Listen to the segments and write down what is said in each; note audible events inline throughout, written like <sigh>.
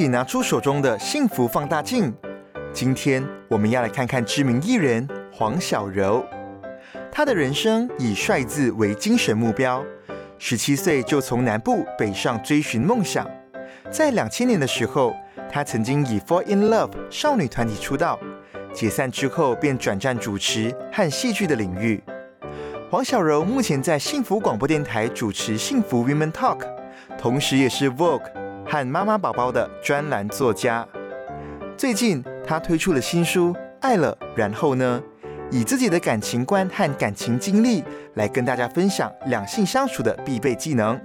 起拿出手中的幸福放大镜。今天我们要来看看知名艺人黄小柔。她的人生以帅字为精神目标，十七岁就从南部北上追寻梦想。在两千年的时候，她曾经以 Fall in Love 少女团体出道，解散之后便转战主持和戏剧的领域。黄小柔目前在幸福广播电台主持《幸福 Women Talk》，同时也是 Vogue 和妈妈宝宝的专栏作家。最近，他推出了新书《爱了，然后呢》。以自己的感情观和感情经历来跟大家分享两性相处的必备技能。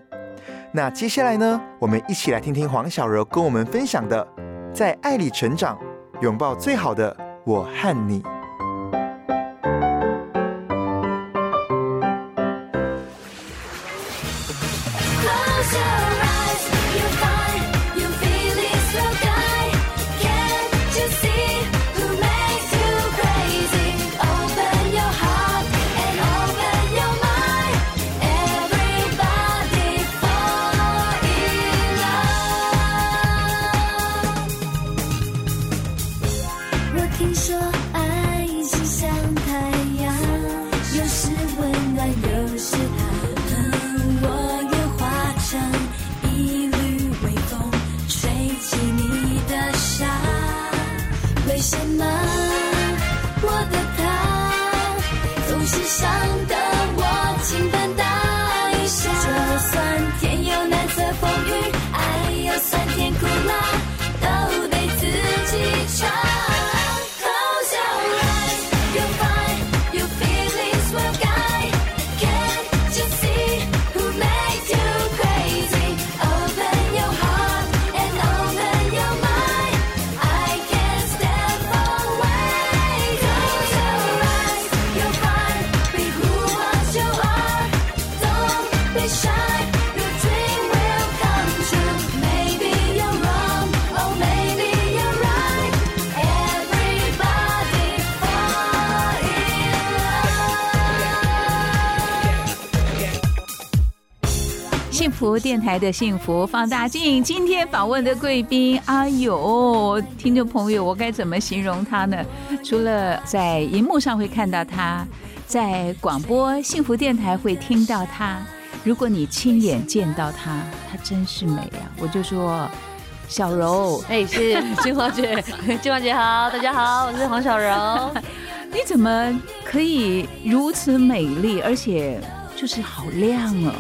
那接下来呢，我们一起来听听黄小柔跟我们分享的，在爱里成长，拥抱最好的我和你。福电台的幸福放大镜，今天访问的贵宾，哎呦，听众朋友，我该怎么形容他呢？除了在荧幕上会看到他，在广播幸福电台会听到他，如果你亲眼见到他，他真是美啊！我就说，小柔，<laughs> 哎，是金华姐，金华姐好，大家好，我是黄小柔。<laughs> 你怎么可以如此美丽，而且就是好亮哦？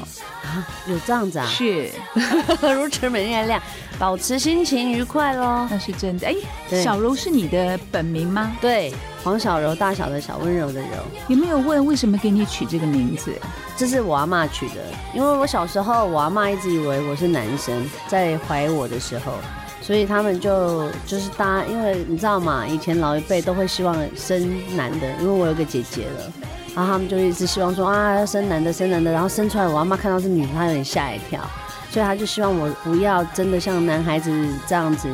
<laughs> 有这样子啊？是，<laughs> 如此美月亮，保持心情愉快喽。那是真的。哎，小柔是你的本名吗？对，黄小柔，大小的小，温柔的柔。有没有问为什么给你取这个名字？这是我阿妈取的，因为我小时候，我阿妈一直以为我是男生，在怀我的时候，所以他们就就是搭，因为你知道嘛？以前老一辈都会希望生男的，因为我有个姐姐了。然后他们就一直希望说啊，要生男的，生男的。然后生出来，我阿妈看到是女的，她有点吓一跳，所以她就希望我不要真的像男孩子这样子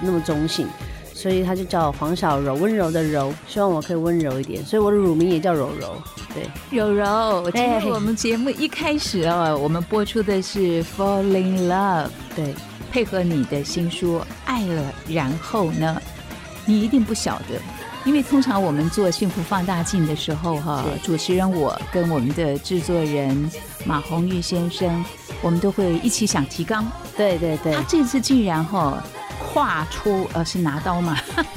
那么中性，所以她就叫我黄小柔，温柔的柔，希望我可以温柔一点，所以我的乳名也叫柔柔。对，柔柔。今天我们节目一开始哦，我们播出的是《Falling Love》，对，配合你的新书《爱了》，然后呢，你一定不晓得。因为通常我们做幸福放大镜的时候，哈，主持人我跟我们的制作人马红玉先生，我们都会一起想提纲。对对对，他这次竟然哈跨出，呃，是拿刀嘛？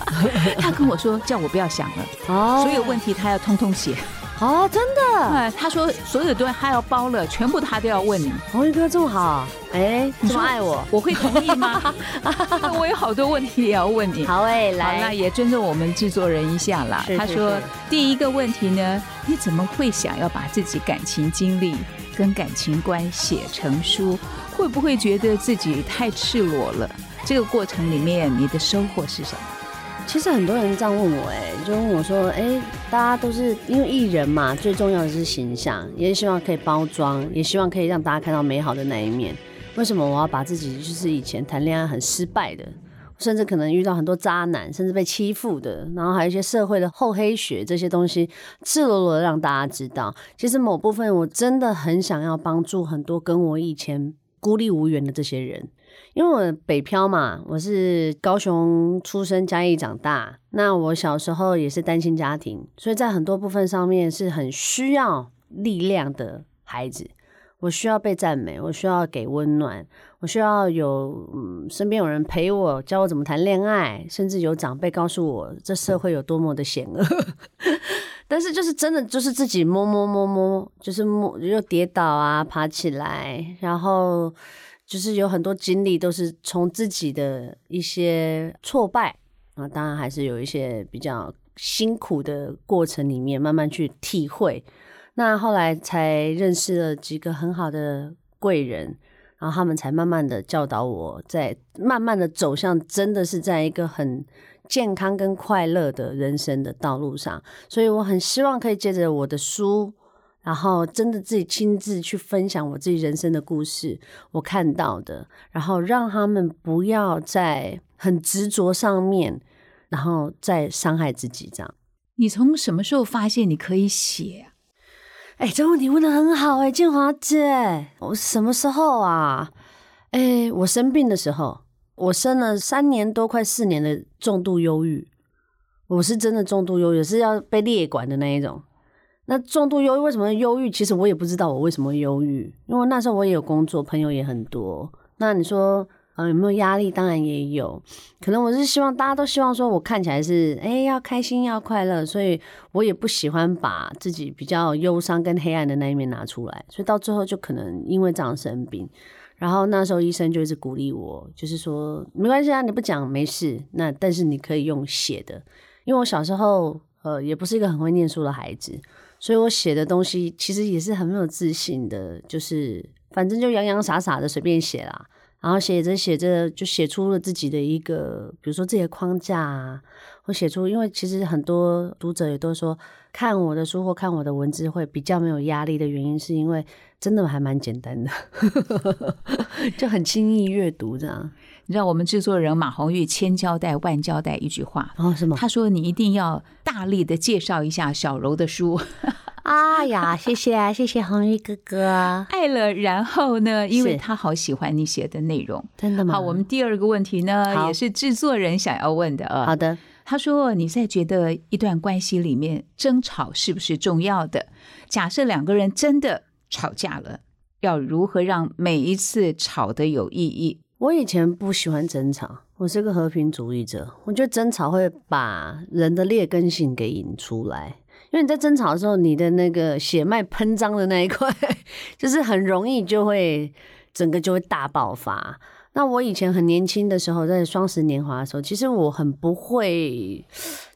<laughs> 他跟我说叫我不要想了，哦，所有问题他要通通写。哦，真的？他说所有东西他要包了，全部他都要问你。红玉哥这么好，哎，这么爱我，我会同意吗？<laughs> 我有好多问题也要问你。好哎，来，那也尊重我们制作人一下啦。他说第一个问题呢，你怎么会想要把自己感情经历跟感情观写成书，会不会觉得自己太赤裸了？这个过程里面，你的收获是什么？其实很多人这样问我，哎，就问我说，哎，大家都是因为艺人嘛，最重要的是形象，也希望可以包装，也希望可以让大家看到美好的那一面。为什么我要把自己就是以前谈恋爱很失败的，甚至可能遇到很多渣男，甚至被欺负的，然后还有一些社会的厚黑学这些东西，赤裸裸的让大家知道，其实某部分我真的很想要帮助很多跟我以前孤立无援的这些人。因为我北漂嘛，我是高雄出生，嘉义长大。那我小时候也是单亲家庭，所以在很多部分上面是很需要力量的孩子。我需要被赞美，我需要给温暖，我需要有嗯身边有人陪我，教我怎么谈恋爱，甚至有长辈告诉我这社会有多么的险恶。<laughs> 但是就是真的就是自己摸摸摸摸，就是摸又跌倒啊，爬起来，然后。就是有很多经历都是从自己的一些挫败啊，当然还是有一些比较辛苦的过程里面慢慢去体会。那后来才认识了几个很好的贵人，然后他们才慢慢的教导我，在慢慢的走向真的是在一个很健康跟快乐的人生的道路上。所以我很希望可以借着我的书。然后真的自己亲自去分享我自己人生的故事，我看到的，然后让他们不要在很执着上面，然后再伤害自己这样。你从什么时候发现你可以写？哎，这问题问的很好哎，建华姐，我什么时候啊？哎，我生病的时候，我生了三年多快四年的重度忧郁，我是真的重度忧郁，是要被列管的那一种。那重度忧郁为什么忧郁？其实我也不知道我为什么忧郁，因为那时候我也有工作，朋友也很多。那你说，呃，有没有压力？当然也有。可能我是希望大家都希望说我看起来是，哎，要开心要快乐，所以我也不喜欢把自己比较忧伤跟黑暗的那一面拿出来。所以到最后就可能因为这样生病，然后那时候医生就一直鼓励我，就是说没关系啊，你不讲没事。那但是你可以用写的，因为我小时候呃也不是一个很会念书的孩子。所以我写的东西其实也是很没有自信的，就是反正就洋洋洒洒的随便写啦，然后写着写着就写出了自己的一个，比如说自己框架啊，或写出，因为其实很多读者也都说看我的书或看我的文字会比较没有压力的原因，是因为真的还蛮简单的，<laughs> 就很轻易阅读这样。你知道我们制作人马红玉千交代万交代一句话哦，什么？他说你一定要大力的介绍一下小柔的书。<laughs> 哎呀，谢谢啊，谢谢红玉哥哥。爱了，然后呢？因为他好喜欢你写的内容，真的吗？好，我们第二个问题呢，也是制作人想要问的啊。好的，他说你在觉得一段关系里面争吵是不是重要的？假设两个人真的吵架了，要如何让每一次吵的有意义？我以前不喜欢争吵，我是个和平主义者。我觉得争吵会把人的劣根性给引出来，因为你在争吵的时候，你的那个血脉喷张的那一块，<laughs> 就是很容易就会整个就会大爆发。那我以前很年轻的时候，在双十年华的时候，其实我很不会，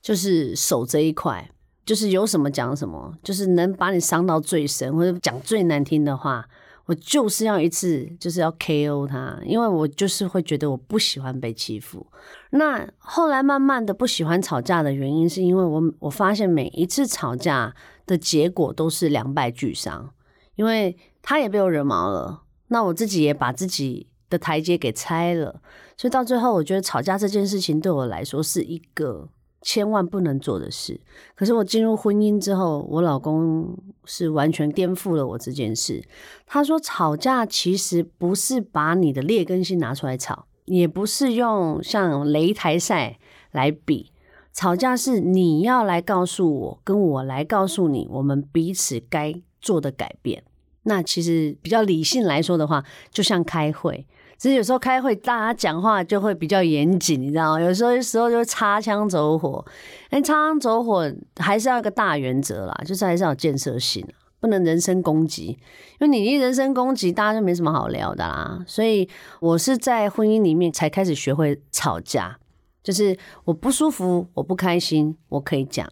就是守这一块，就是有什么讲什么，就是能把你伤到最深，或者讲最难听的话。我就是要一次，就是要 KO 他，因为我就是会觉得我不喜欢被欺负。那后来慢慢的不喜欢吵架的原因，是因为我我发现每一次吵架的结果都是两败俱伤，因为他也被我惹毛了，那我自己也把自己的台阶给拆了，所以到最后，我觉得吵架这件事情对我来说是一个。千万不能做的事。可是我进入婚姻之后，我老公是完全颠覆了我这件事。他说，吵架其实不是把你的劣根性拿出来吵，也不是用像擂台赛来比。吵架是你要来告诉我，跟我来告诉你，我们彼此该做的改变。那其实比较理性来说的话，就像开会。其实有时候开会，大家讲话就会比较严谨，你知道吗？有时候时候就擦枪走火，哎，擦枪走火还是要一个大原则啦，就是还是要建设性，不能人身攻击。因为你一人身攻击，大家就没什么好聊的啦。所以我是在婚姻里面才开始学会吵架，就是我不舒服，我不开心，我可以讲。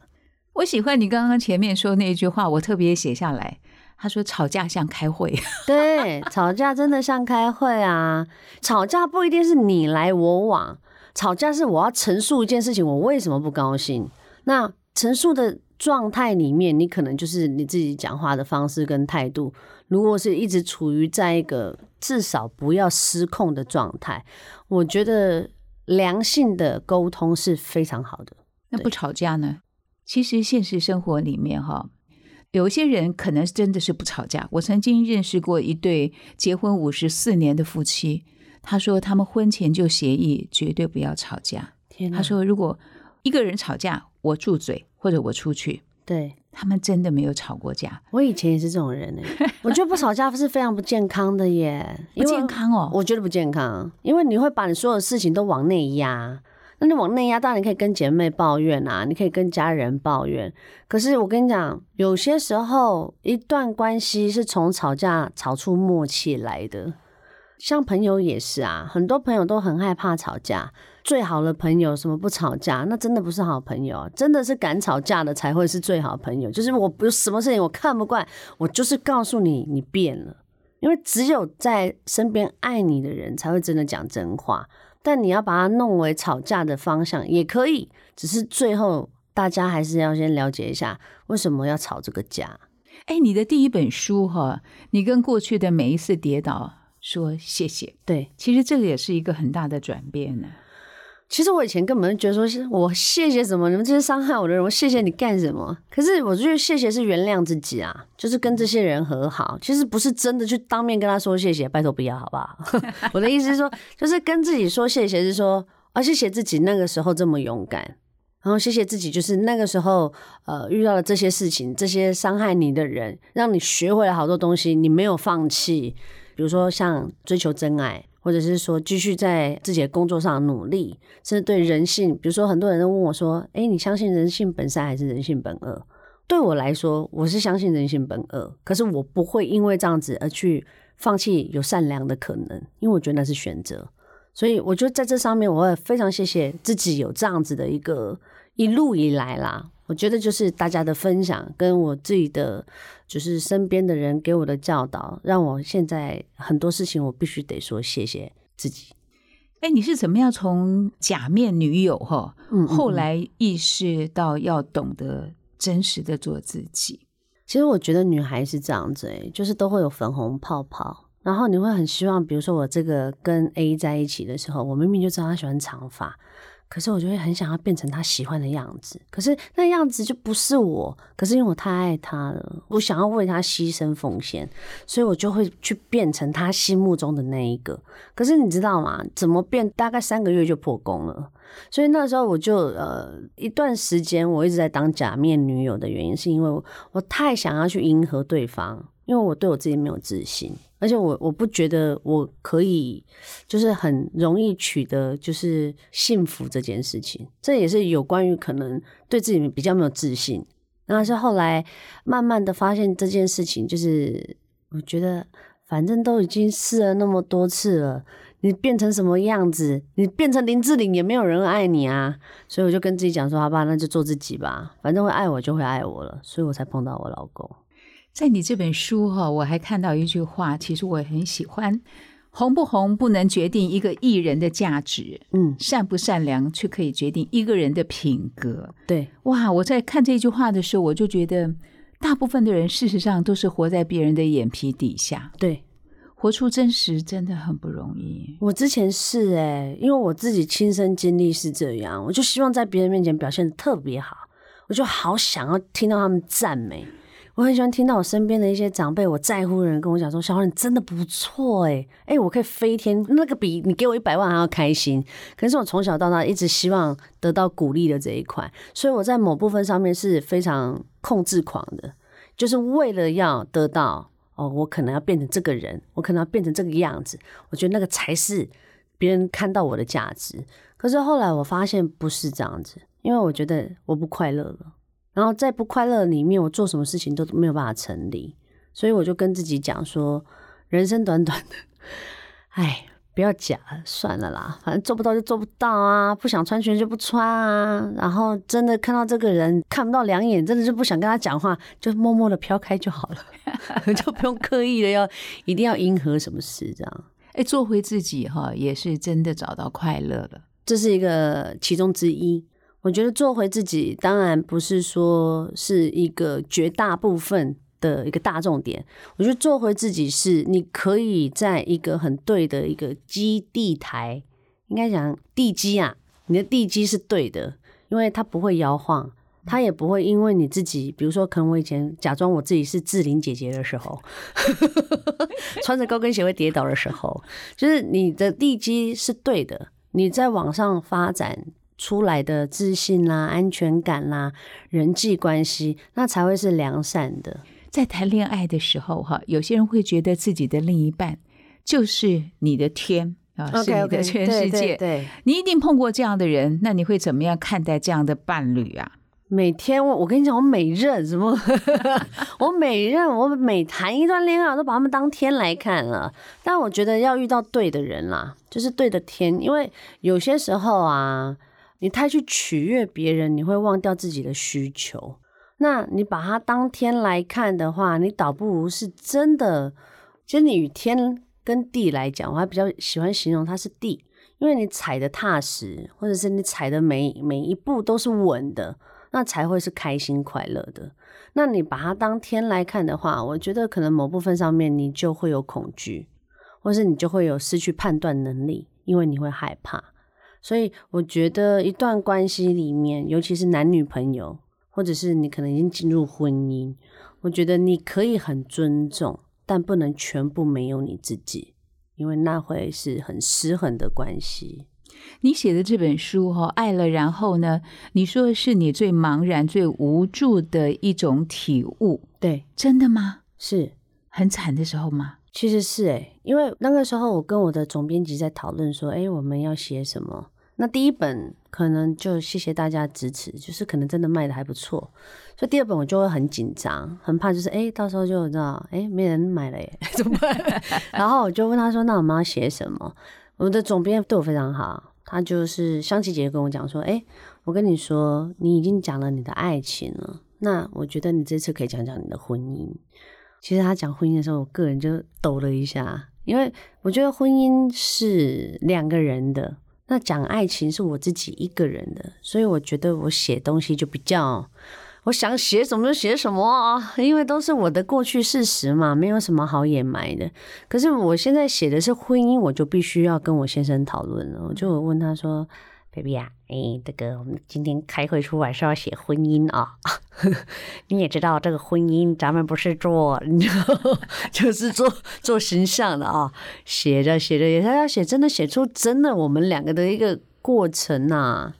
我喜欢你刚刚前面说那一句话，我特别写下来。他说吵架像开会，<laughs> 对，吵架真的像开会啊！吵架不一定是你来我往，吵架是我要陈述一件事情，我为什么不高兴。那陈述的状态里面，你可能就是你自己讲话的方式跟态度，如果是一直处于在一个至少不要失控的状态，我觉得良性的沟通是非常好的。那不吵架呢？其实现实生活里面哈。有些人可能真的是不吵架。我曾经认识过一对结婚五十四年的夫妻，他说他们婚前就协议绝对不要吵架。他说如果一个人吵架，我住嘴或者我出去。对他们真的没有吵过架。我以前也是这种人哎，<laughs> 我觉得不吵架是非常不健康的耶，不健康哦。我觉得不健康，因为你会把你所有事情都往内压。那你往内压，当然你可以跟姐妹抱怨啊，你可以跟家人抱怨。可是我跟你讲，有些时候一段关系是从吵架吵出默契来的。像朋友也是啊，很多朋友都很害怕吵架。最好的朋友什么不吵架，那真的不是好朋友，真的是敢吵架的才会是最好朋友。就是我有什么事情我看不惯，我就是告诉你，你变了。因为只有在身边爱你的人才会真的讲真话。但你要把它弄为吵架的方向也可以，只是最后大家还是要先了解一下为什么要吵这个架。哎，你的第一本书哈，你跟过去的每一次跌倒说谢谢。对，其实这个也是一个很大的转变呢。其实我以前根本就觉得说，是我谢谢什么？你们这些伤害我的人，我谢谢你干什么？可是我觉得谢谢是原谅自己啊，就是跟这些人和好。其实不是真的去当面跟他说谢谢，拜托不要，好不好？<laughs> 我的意思是说，就是跟自己说谢谢，是说啊，谢谢自己那个时候这么勇敢，然后谢谢自己，就是那个时候呃遇到了这些事情，这些伤害你的人，让你学会了好多东西，你没有放弃。比如说像追求真爱。或者是说继续在自己的工作上努力，甚至对人性，比如说很多人都问我说：“哎，你相信人性本善还是人性本恶？”对我来说，我是相信人性本恶，可是我不会因为这样子而去放弃有善良的可能，因为我觉得那是选择。所以我觉得在这上面，我也非常谢谢自己有这样子的一个一路以来啦。我觉得就是大家的分享，跟我自己的，就是身边的人给我的教导，让我现在很多事情我必须得说谢谢自己。哎，你是怎么样从假面女友哈，后来意识到要懂得真实的做自己？其实我觉得女孩是这样子，哎，就是都会有粉红泡泡，然后你会很希望，比如说我这个跟 A 在一起的时候，我明明就知道他喜欢长发。可是我就会很想要变成他喜欢的样子，可是那样子就不是我。可是因为我太爱他了，我想要为他牺牲奉献，所以我就会去变成他心目中的那一个。可是你知道吗？怎么变？大概三个月就破功了。所以那时候我就呃一段时间我一直在当假面女友的原因，是因为我太想要去迎合对方，因为我对我自己没有自信。而且我我不觉得我可以，就是很容易取得就是幸福这件事情，这也是有关于可能对自己比较没有自信。然后是后来慢慢的发现这件事情，就是我觉得反正都已经试了那么多次了，你变成什么样子，你变成林志玲也没有人爱你啊。所以我就跟自己讲说，好吧，那就做自己吧，反正会爱我就会爱我了。所以我才碰到我老公。在你这本书哈，我还看到一句话，其实我很喜欢：红不红不能决定一个艺人的价值，嗯，善不善良却可以决定一个人的品格。对，哇！我在看这句话的时候，我就觉得，大部分的人事实上都是活在别人的眼皮底下。对，活出真实真的很不容易。我之前是哎，因为我自己亲身经历是这样，我就希望在别人面前表现的特别好，我就好想要听到他们赞美。我很喜欢听到我身边的一些长辈，我在乎的人跟我讲说：“小花，你真的不错哎，哎，我可以飞天，那个比你给我一百万还要开心。”可是我从小到大一直希望得到鼓励的这一块，所以我在某部分上面是非常控制狂的，就是为了要得到哦，我可能要变成这个人，我可能要变成这个样子，我觉得那个才是别人看到我的价值。可是后来我发现不是这样子，因为我觉得我不快乐了。然后在不快乐里面，我做什么事情都没有办法成立，所以我就跟自己讲说：人生短短的，哎，不要假了，算了啦，反正做不到就做不到啊，不想穿裙就不穿啊。然后真的看到这个人看不到两眼，真的就不想跟他讲话，就默默的飘开就好了，<laughs> 就不用刻意的要一定要迎合什么事这样。哎，做回自己哈，也是真的找到快乐了。这是一个其中之一。我觉得做回自己，当然不是说是一个绝大部分。的一个大重点，我觉得做回自己是你可以在一个很对的一个基地台，应该讲地基啊，你的地基是对的，因为它不会摇晃，它也不会因为你自己，比如说可能我以前假装我自己是志玲姐姐的时候，<laughs> 穿着高跟鞋会跌倒的时候，就是你的地基是对的，你在往上发展出来的自信啦、安全感啦、人际关系，那才会是良善的。在谈恋爱的时候，哈，有些人会觉得自己的另一半就是你的天啊，是你的全世界。对，你一定碰过这样的人，那你会怎么样看待这样的伴侣啊？每天我我跟你讲，我每任什么，<laughs> 我每任我每谈一段恋爱，我都把他们当天来看了。但我觉得要遇到对的人啦，就是对的天，因为有些时候啊，你太去取悦别人，你会忘掉自己的需求。那你把它当天来看的话，你倒不如是真的。其实你与天跟地来讲，我还比较喜欢形容它是地，因为你踩的踏实，或者是你踩的每每一步都是稳的，那才会是开心快乐的。那你把它当天来看的话，我觉得可能某部分上面你就会有恐惧，或是你就会有失去判断能力，因为你会害怕。所以我觉得一段关系里面，尤其是男女朋友。或者是你可能已经进入婚姻，我觉得你可以很尊重，但不能全部没有你自己，因为那会是很失衡的关系。你写的这本书哈，爱了，然后呢？你说的是你最茫然、最无助的一种体悟，对，真的吗？是很惨的时候吗？其实是诶，因为那个时候我跟我的总编辑在讨论说，哎，我们要写什么？那第一本可能就谢谢大家支持，就是可能真的卖的还不错，所以第二本我就会很紧张，很怕就是哎，到时候就知道哎没人买了耶，<laughs> 怎么办？<laughs> 然后我就问他说：“那我们要写什么？”我们的总编对我非常好，他就是香琪姐姐跟我讲说：“哎，我跟你说，你已经讲了你的爱情了，那我觉得你这次可以讲讲你的婚姻。”其实他讲婚姻的时候，我个人就抖了一下，因为我觉得婚姻是两个人的。那讲爱情是我自己一个人的，所以我觉得我写东西就比较，我想写什么就写什么啊，因为都是我的过去事实嘛，没有什么好掩埋的。可是我现在写的是婚姻，我就必须要跟我先生讨论了，我就问他说。baby 啊，哎，这个我们今天开会出来是要写婚姻啊，<laughs> 你也知道这个婚姻咱们不是做，<laughs> 就是做做形象的啊，写着写着也是要写，真的写出真的我们两个的一个过程呐。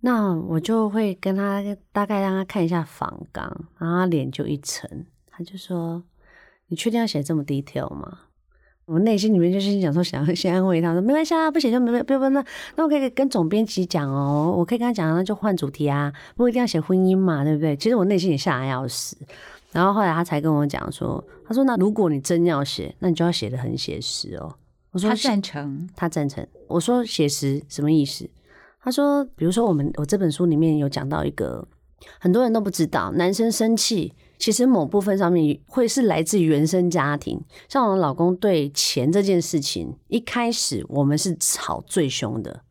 那我就会跟他大概让他看一下仿纲，然后他脸就一沉，他就说：“你确定要写这么 detail 吗？”我内心里面就是想说，想先安慰他，说没关系啊，不写就没不不那那我可以跟总编辑讲哦，我可以跟他讲，那就换主题啊，不一定要写婚姻嘛，对不对？其实我内心也吓得要死，然后后来他才跟我讲说，他说那如果你真要写，那你就要写的很写实哦。我说他赞成，他赞成。我说写实什么意思？他说，比如说我们我这本书里面有讲到一个很多人都不知道，男生生气。其实某部分上面会是来自于原生家庭，像我老公对钱这件事情，一开始我们是吵最凶的。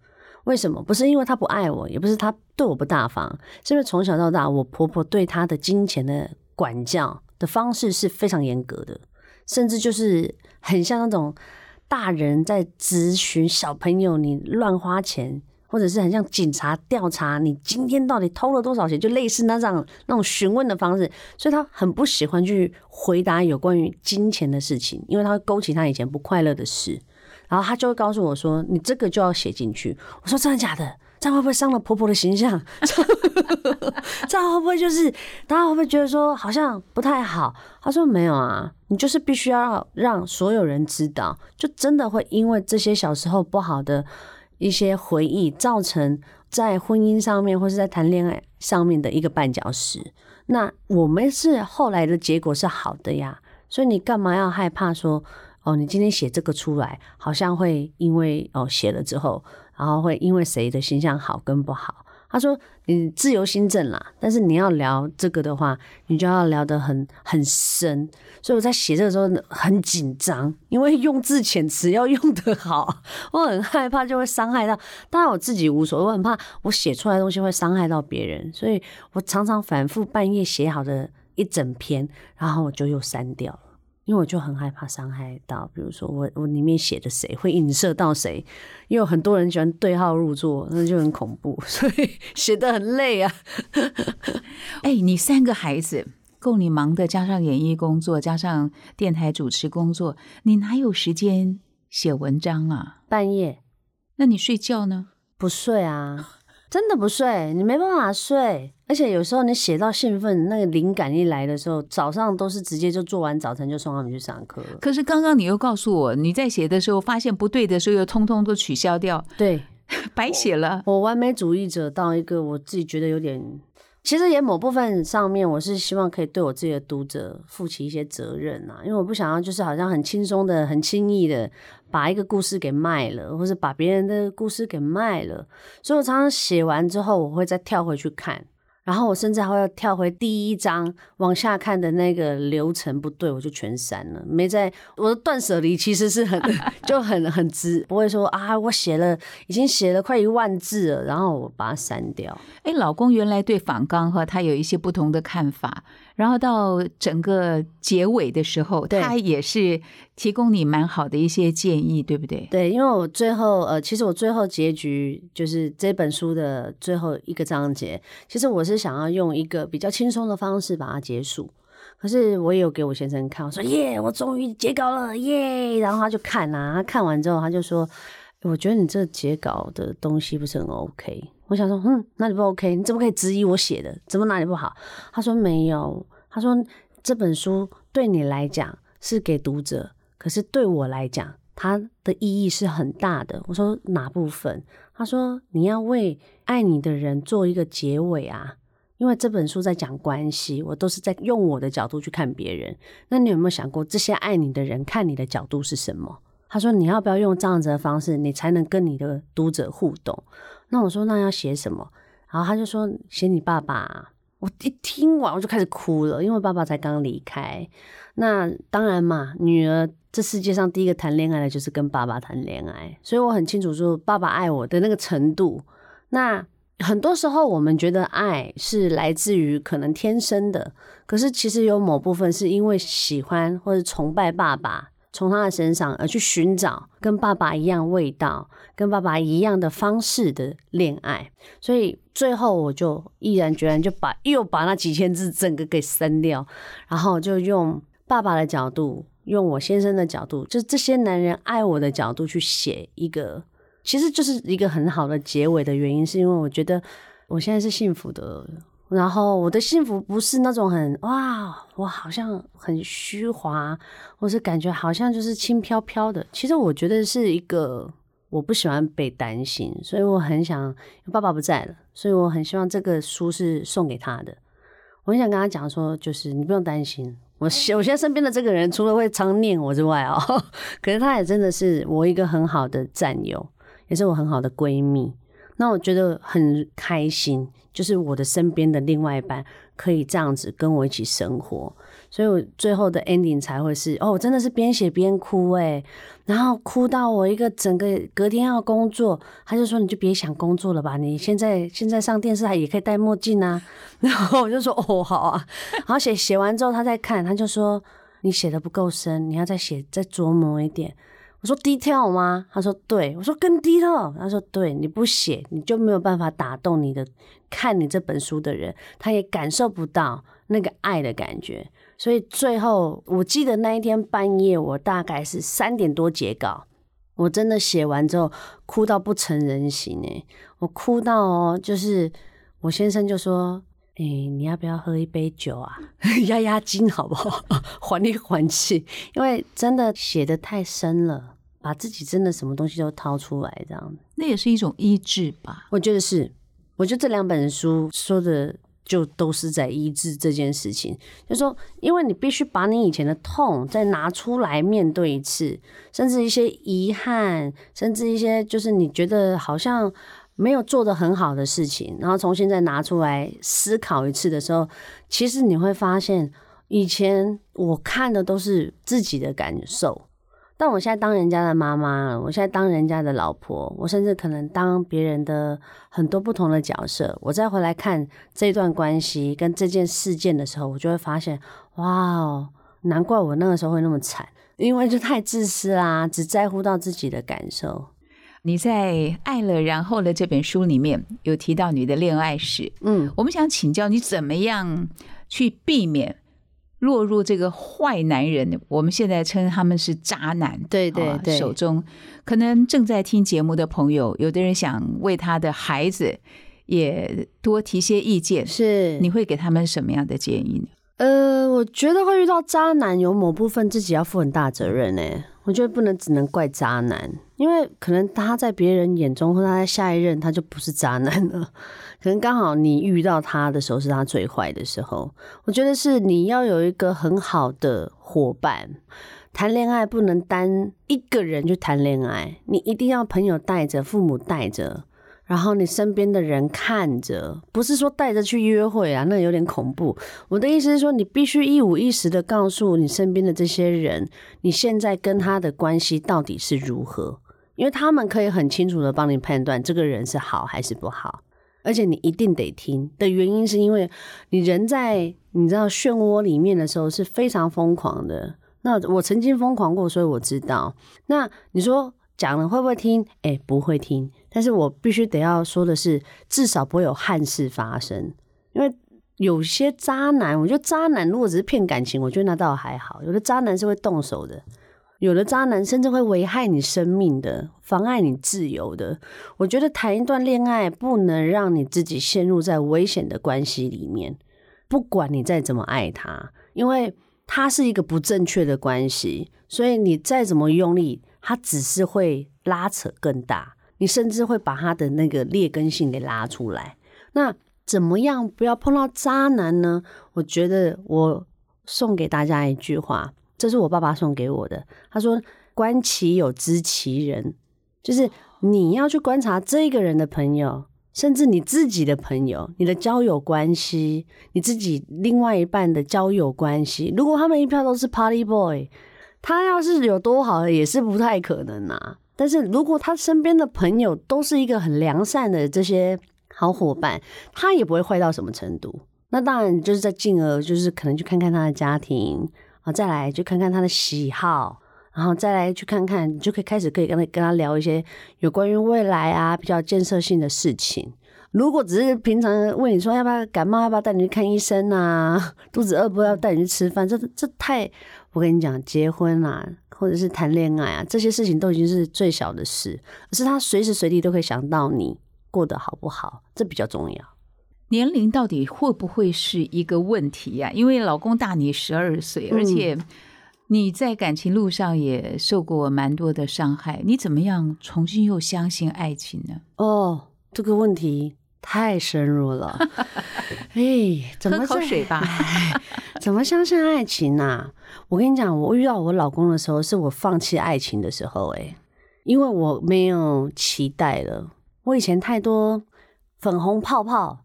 为什么？不是因为他不爱我，也不是他对我不大方，是因为从小到大，我婆婆对他的金钱的管教的方式是非常严格的，甚至就是很像那种大人在咨询小朋友你乱花钱。或者是很像警察调查你今天到底偷了多少钱，就类似那种那种询问的方式，所以他很不喜欢去回答有关于金钱的事情，因为他会勾起他以前不快乐的事，然后他就会告诉我说：“你这个就要写进去。”我说：“真的假的？这样会不会伤了婆婆的形象？这样会不会就是大家会不会觉得说好像不太好？”他说：“没有啊，你就是必须要让所有人知道，就真的会因为这些小时候不好的。”一些回忆造成在婚姻上面或是在谈恋爱上面的一个绊脚石。那我们是后来的结果是好的呀，所以你干嘛要害怕说哦，你今天写这个出来，好像会因为哦写了之后，然后会因为谁的形象好跟不好。他说你自由心证啦，但是你要聊这个的话，你就要聊得很很深。所以我在写这个时候很紧张，因为用字遣词要用得好，我很害怕就会伤害到。当然我自己无所谓，我很怕我写出来的东西会伤害到别人，所以我常常反复半夜写好的一整篇，然后我就又删掉了。因为我就很害怕伤害到，比如说我我里面写的谁会影射到谁，因为有很多人喜欢对号入座，那就很恐怖，<laughs> 所以写的很累啊。哎，你三个孩子够你忙的，加上演艺工作，加上电台主持工作，你哪有时间写文章啊？半夜？那你睡觉呢？不睡啊。真的不睡，你没办法睡，而且有时候你写到兴奋，那个灵感一来的时候，早上都是直接就做完早晨就送他们去上课。可是刚刚你又告诉我，你在写的时候发现不对的时候，又通通都取消掉，对，<laughs> 白写了。我完美主义者到一个我自己觉得有点。其实也某部分上面，我是希望可以对我自己的读者负起一些责任啊，因为我不想要就是好像很轻松的、很轻易的把一个故事给卖了，或是把别人的故事给卖了，所以我常常写完之后，我会再跳回去看。然后我甚至还要跳回第一章往下看的那个流程不对，我就全删了。没在我的断舍离其实是很 <laughs> 就很很直，不会说啊，我写了已经写了快一万字了，然后我把它删掉。哎，老公原来对仿纲哈，他有一些不同的看法。然后到整个结尾的时候，他也是提供你蛮好的一些建议，对不对？对，因为我最后呃，其实我最后结局就是这本书的最后一个章节，其实我是想要用一个比较轻松的方式把它结束。可是我也有给我先生看，我说耶，我终于结稿了耶！然后他就看啊，他看完之后他就说，我觉得你这结稿的东西不是很 OK。我想说，嗯，哪里不 OK？你怎么可以质疑我写的？怎么哪里不好？他说没有。他说这本书对你来讲是给读者，可是对我来讲，它的意义是很大的。我说哪部分？他说你要为爱你的人做一个结尾啊，因为这本书在讲关系，我都是在用我的角度去看别人。那你有没有想过，这些爱你的人看你的角度是什么？他说你要不要用这样子的方式，你才能跟你的读者互动？那我说那要写什么？然后他就说写你爸爸。我一听完我就开始哭了，因为爸爸才刚离开。那当然嘛，女儿这世界上第一个谈恋爱的就是跟爸爸谈恋爱，所以我很清楚说爸爸爱我的那个程度。那很多时候我们觉得爱是来自于可能天生的，可是其实有某部分是因为喜欢或者崇拜爸爸。从他的身上而去寻找跟爸爸一样味道、跟爸爸一样的方式的恋爱，所以最后我就毅然决然就把又把那几千字整个给删掉，然后就用爸爸的角度，用我先生的角度，就这些男人爱我的角度去写一个，其实就是一个很好的结尾的原因，是因为我觉得我现在是幸福的。然后我的幸福不是那种很哇，我好像很虚华，或是感觉好像就是轻飘飘的。其实我觉得是一个，我不喜欢被担心，所以我很想爸爸不在了，所以我很希望这个书是送给他的。我很想跟他讲说，就是你不用担心，我我现在身边的这个人，除了会常念我之外哦，<laughs> 可是他也真的是我一个很好的战友，也是我很好的闺蜜。那我觉得很开心。就是我的身边的另外一半可以这样子跟我一起生活，所以我最后的 ending 才会是哦，真的是边写边哭哎，然后哭到我一个整个隔天要工作，他就说你就别想工作了吧，你现在现在上电视台也可以戴墨镜啊，<laughs> 然后我就说哦好啊，然后写写完之后他再看，他就说你写的不够深，你要再写再琢磨一点。我说低调吗？他说对。我说更低调。他说对。你不写，你就没有办法打动你的看你这本书的人，他也感受不到那个爱的感觉。所以最后，我记得那一天半夜，我大概是三点多截稿。我真的写完之后，哭到不成人形诶，我哭到哦，就是我先生就说：“哎，你要不要喝一杯酒啊？压压惊好不好？<laughs> 缓一缓气，因为真的写的太深了。”把自己真的什么东西都掏出来，这样那也是一种医治吧？我觉得是。我觉得这两本书说的就都是在医治这件事情。就是说，因为你必须把你以前的痛再拿出来面对一次，甚至一些遗憾，甚至一些就是你觉得好像没有做的很好的事情，然后重新再拿出来思考一次的时候，其实你会发现，以前我看的都是自己的感受。但我现在当人家的妈妈，我现在当人家的老婆，我甚至可能当别人的很多不同的角色。我再回来看这段关系跟这件事件的时候，我就会发现，哇哦，难怪我那个时候会那么惨，因为就太自私啦，只在乎到自己的感受。你在《爱了然后》的这本书里面有提到你的恋爱史，嗯，我们想请教你怎么样去避免。落入这个坏男人，我们现在称他们是渣男。对对对，手中可能正在听节目的朋友，有的人想为他的孩子也多提些意见，是你会给他们什么样的建议呢？呃，我觉得会遇到渣男，有某部分自己要负很大责任呢。我觉得不能只能怪渣男，因为可能他在别人眼中，或他在下一任他就不是渣男了。可能刚好你遇到他的时候是他最坏的时候。我觉得是你要有一个很好的伙伴，谈恋爱不能单一个人去谈恋爱，你一定要朋友带着，父母带着。然后你身边的人看着，不是说带着去约会啊，那有点恐怖。我的意思是说，你必须一五一十的告诉你身边的这些人，你现在跟他的关系到底是如何，因为他们可以很清楚的帮你判断这个人是好还是不好。而且你一定得听的原因，是因为你人在你知道漩涡里面的时候是非常疯狂的。那我曾经疯狂过，所以我知道。那你说？讲了会不会听？哎，不会听。但是我必须得要说的是，至少不会有憾事发生。因为有些渣男，我觉得渣男如果只是骗感情，我觉得那倒还好。有的渣男是会动手的，有的渣男甚至会危害你生命的，妨碍你自由的。我觉得谈一段恋爱，不能让你自己陷入在危险的关系里面。不管你再怎么爱他，因为他是一个不正确的关系，所以你再怎么用力。他只是会拉扯更大，你甚至会把他的那个劣根性给拉出来。那怎么样不要碰到渣男呢？我觉得我送给大家一句话，这是我爸爸送给我的。他说：“观其有，知其人。”就是你要去观察这个人的朋友，甚至你自己的朋友，你的交友关系，你自己另外一半的交友关系。如果他们一票都是 Party Boy。他要是有多好，也是不太可能啊。但是如果他身边的朋友都是一个很良善的这些好伙伴，他也不会坏到什么程度。那当然就是在进而就是可能去看看他的家庭啊，再来就看看他的喜好，然后再来去看看，你就可以开始可以跟他跟他聊一些有关于未来啊比较建设性的事情。如果只是平常问你说要不要感冒，要不要带你去看医生啊，肚子饿不要带你去吃饭，这这太。我跟你讲，结婚啊，或者是谈恋爱啊，这些事情都已经是最小的事，而是他随时随地都可以想到你过得好不好，这比较重要。年龄到底会不会是一个问题呀？因为老公大你十二岁，而且你在感情路上也受过蛮多的伤害，你怎么样重新又相信爱情呢？哦，这个问题。太深入了，<laughs> 哎，喝口水吧。怎么相信爱情呢？我跟你讲，我遇到我老公的时候，是我放弃爱情的时候。哎，因为我没有期待了。我以前太多粉红泡泡，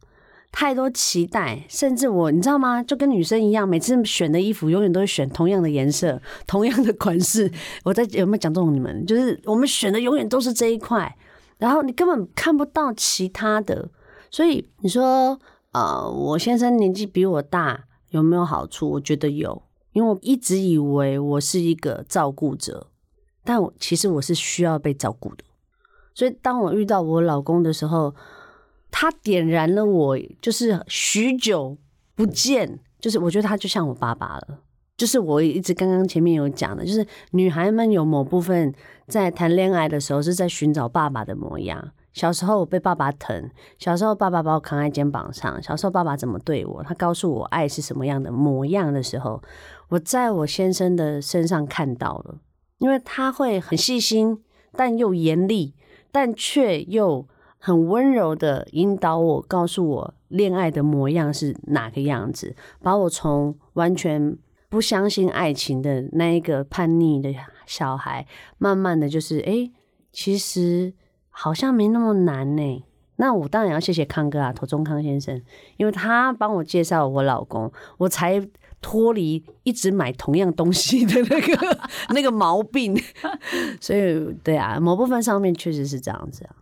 太多期待，甚至我，你知道吗？就跟女生一样，每次选的衣服永远都会选同样的颜色、同样的款式。我在有没有讲中你们？就是我们选的永远都是这一块，然后你根本看不到其他的。所以你说，呃，我先生年纪比我大，有没有好处？我觉得有，因为我一直以为我是一个照顾者，但我其实我是需要被照顾的。所以当我遇到我老公的时候，他点燃了我，就是许久不见，就是我觉得他就像我爸爸了。就是我一直刚刚前面有讲的，就是女孩们有某部分在谈恋爱的时候是在寻找爸爸的模样。小时候我被爸爸疼，小时候爸爸把我扛在肩膀上，小时候爸爸怎么对我，他告诉我爱是什么样的模样的时候，我在我先生的身上看到了，因为他会很细心，但又严厉，但却又很温柔的引导我，告诉我恋爱的模样是哪个样子，把我从完全不相信爱情的那一个叛逆的小孩，慢慢的就是，哎，其实好像没那么难呢。那我当然要谢谢康哥啊，头中康先生，因为他帮我介绍我老公，我才脱离一直买同样东西的那个 <laughs> 那个毛病。所以，对啊，某部分上面确实是这样子啊。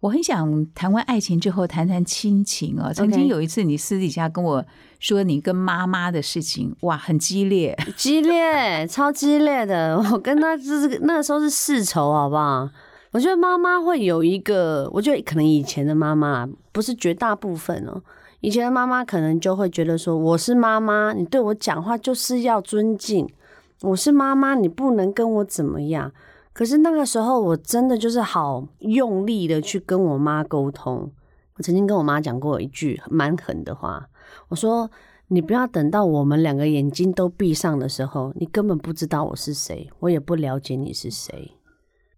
我很想谈完爱情之后谈谈亲情哦。曾经有一次，你私底下跟我说你跟妈妈的事情，哇，很激烈，激烈，超激烈的。我跟他就是那个时候是世仇，好不好？我觉得妈妈会有一个，我觉得可能以前的妈妈不是绝大部分哦。以前的妈妈可能就会觉得说，我是妈妈，你对我讲话就是要尊敬。我是妈妈，你不能跟我怎么样。可是那个时候，我真的就是好用力的去跟我妈沟通。我曾经跟我妈讲过一句蛮狠的话，我说：“你不要等到我们两个眼睛都闭上的时候，你根本不知道我是谁，我也不了解你是谁。”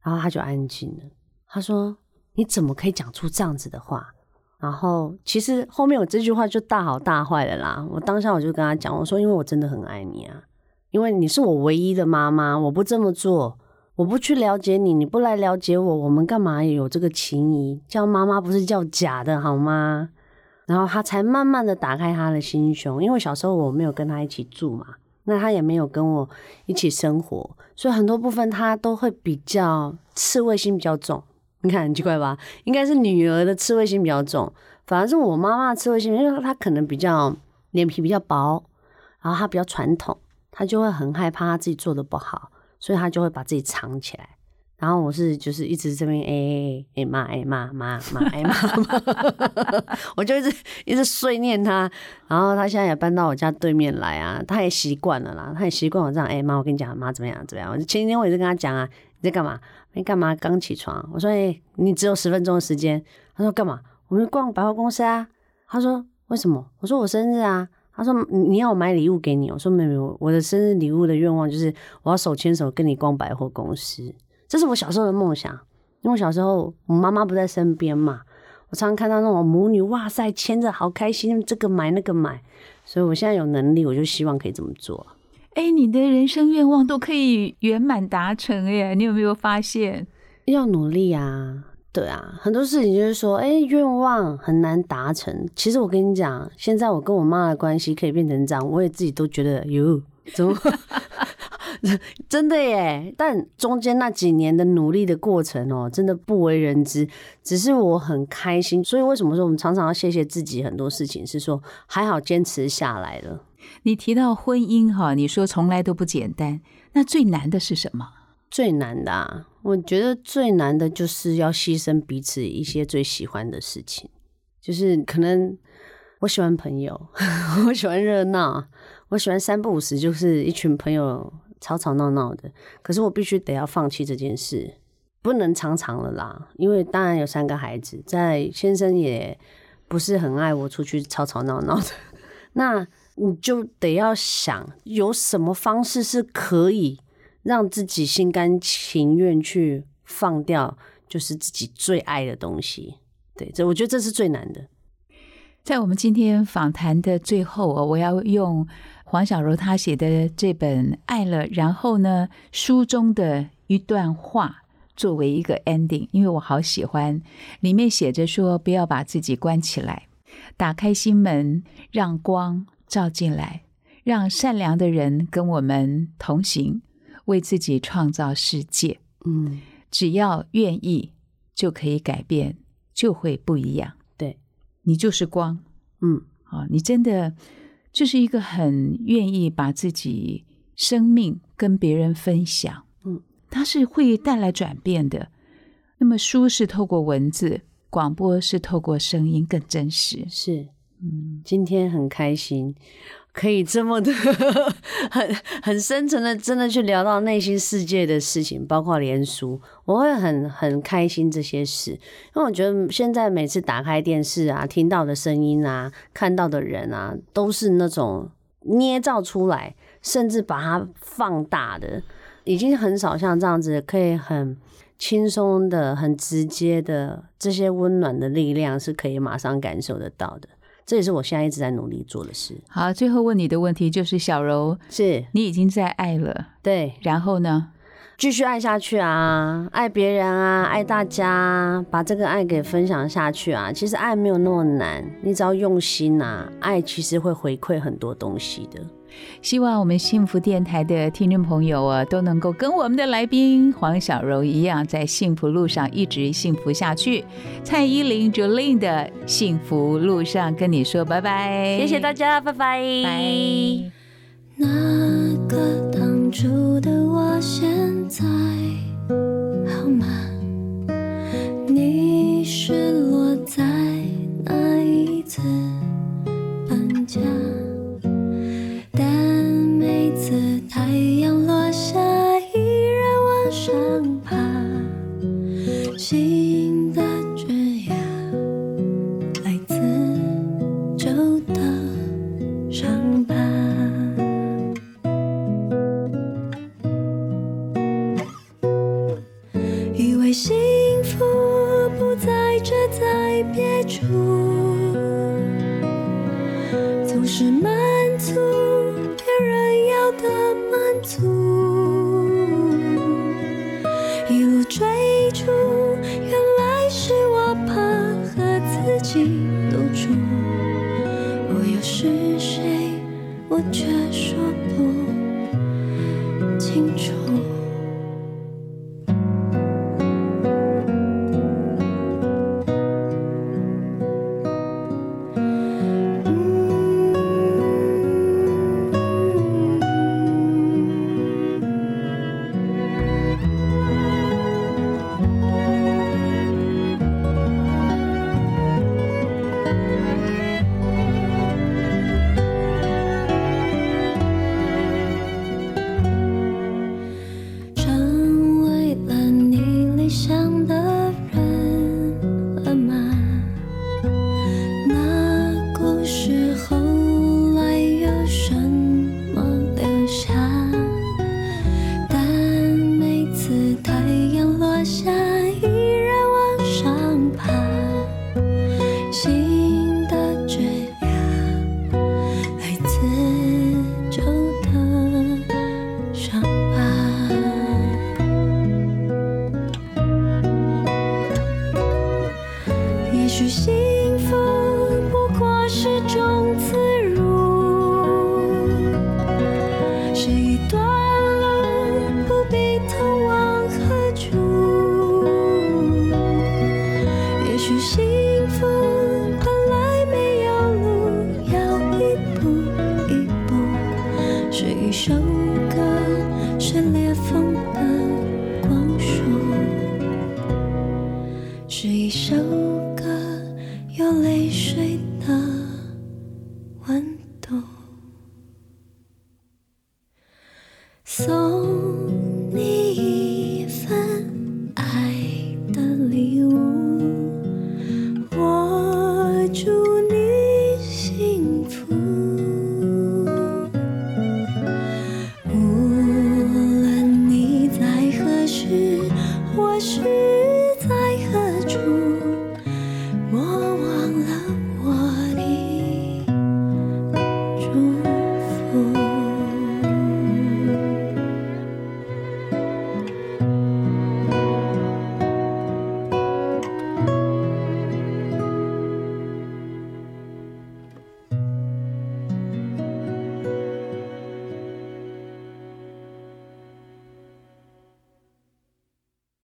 然后她就安静了。她说：“你怎么可以讲出这样子的话？”然后其实后面我这句话就大好大坏了啦。我当下我就跟她讲，我说：“因为我真的很爱你啊，因为你是我唯一的妈妈，我不这么做。”我不去了解你，你不来了解我，我们干嘛有这个情谊？叫妈妈不是叫假的好吗？然后他才慢慢的打开他的心胸，因为小时候我没有跟他一起住嘛，那他也没有跟我一起生活，所以很多部分他都会比较刺猬心比较重。你看很奇怪吧？应该是女儿的刺猬心比较重，反而是我妈妈的刺猬心，因为她可能比较脸皮比较薄，然后她比较传统，她就会很害怕她自己做的不好。所以她就会把自己藏起来，然后我是就是一直这边哎哎骂哎骂骂骂哎骂骂，<laughs> 我就一直一直碎念他，然后他现在也搬到我家对面来啊，他也习惯了啦，他也习惯我这样哎妈，我跟你讲妈怎么样怎么样，我前几天我也是跟他讲啊，你在干嘛？没干嘛，刚起床。我说哎，你只有十分钟的时间。他说干嘛？我们逛百货公司啊。他说为什么？我说我生日啊。他说：“你要我买礼物给你？”我说：“没有没有，我的生日礼物的愿望就是我要手牵手跟你逛百货公司，这是我小时候的梦想。因为小时候我妈妈不在身边嘛，我常常看到那种母女，哇塞，牵着好开心，这个买那个买。所以我现在有能力，我就希望可以这么做。哎，你的人生愿望都可以圆满达成耶！你有没有发现？要努力啊！”对啊，很多事情就是说，哎，愿望很难达成。其实我跟你讲，现在我跟我妈的关系可以变成这样，我也自己都觉得哟，怎么 <laughs> 真的耶？但中间那几年的努力的过程哦，真的不为人知。只是我很开心，所以为什么说我们常常要谢谢自己？很多事情是说还好坚持下来了。你提到婚姻哈，你说从来都不简单，那最难的是什么？最难的，啊，我觉得最难的就是要牺牲彼此一些最喜欢的事情。就是可能我喜欢朋友，<laughs> 我喜欢热闹，我喜欢三不五时就是一群朋友吵吵闹闹的。可是我必须得要放弃这件事，不能常常了啦。因为当然有三个孩子，在先生也不是很爱我出去吵吵闹闹的。<laughs> 那你就得要想有什么方式是可以。让自己心甘情愿去放掉，就是自己最爱的东西。对，这我觉得这是最难的。在我们今天访谈的最后我要用黄小柔她写的这本《爱了》，然后呢书中的一段话作为一个 ending，因为我好喜欢，里面写着说：“不要把自己关起来，打开心门，让光照进来，让善良的人跟我们同行。”为自己创造世界，嗯，只要愿意就可以改变，就会不一样。对，你就是光，嗯，啊，你真的就是一个很愿意把自己生命跟别人分享，嗯，它是会带来转变的。那么书是透过文字，广播是透过声音更真实。是，嗯，今天很开心。可以这么的 <laughs> 很很深层的，真的去聊到内心世界的事情，包括连书，我会很很开心这些事，因为我觉得现在每次打开电视啊，听到的声音啊，看到的人啊，都是那种捏造出来，甚至把它放大的，已经很少像这样子可以很。轻松的、很直接的这些温暖的力量，是可以马上感受得到的。这也是我现在一直在努力做的事。好，最后问你的问题就是小柔，是你已经在爱了，对，然后呢？继续爱下去啊，爱别人啊，爱大家，把这个爱给分享下去啊。其实爱没有那么难，你只要用心啊，爱其实会回馈很多东西的。希望我们幸福电台的听众朋友啊，都能够跟我们的来宾黄小柔一样，在幸福路上一直幸福下去。蔡依林 Jolin 的幸福路上跟你说拜拜，谢谢大家，拜拜，那个当初的我，现在好吗？你是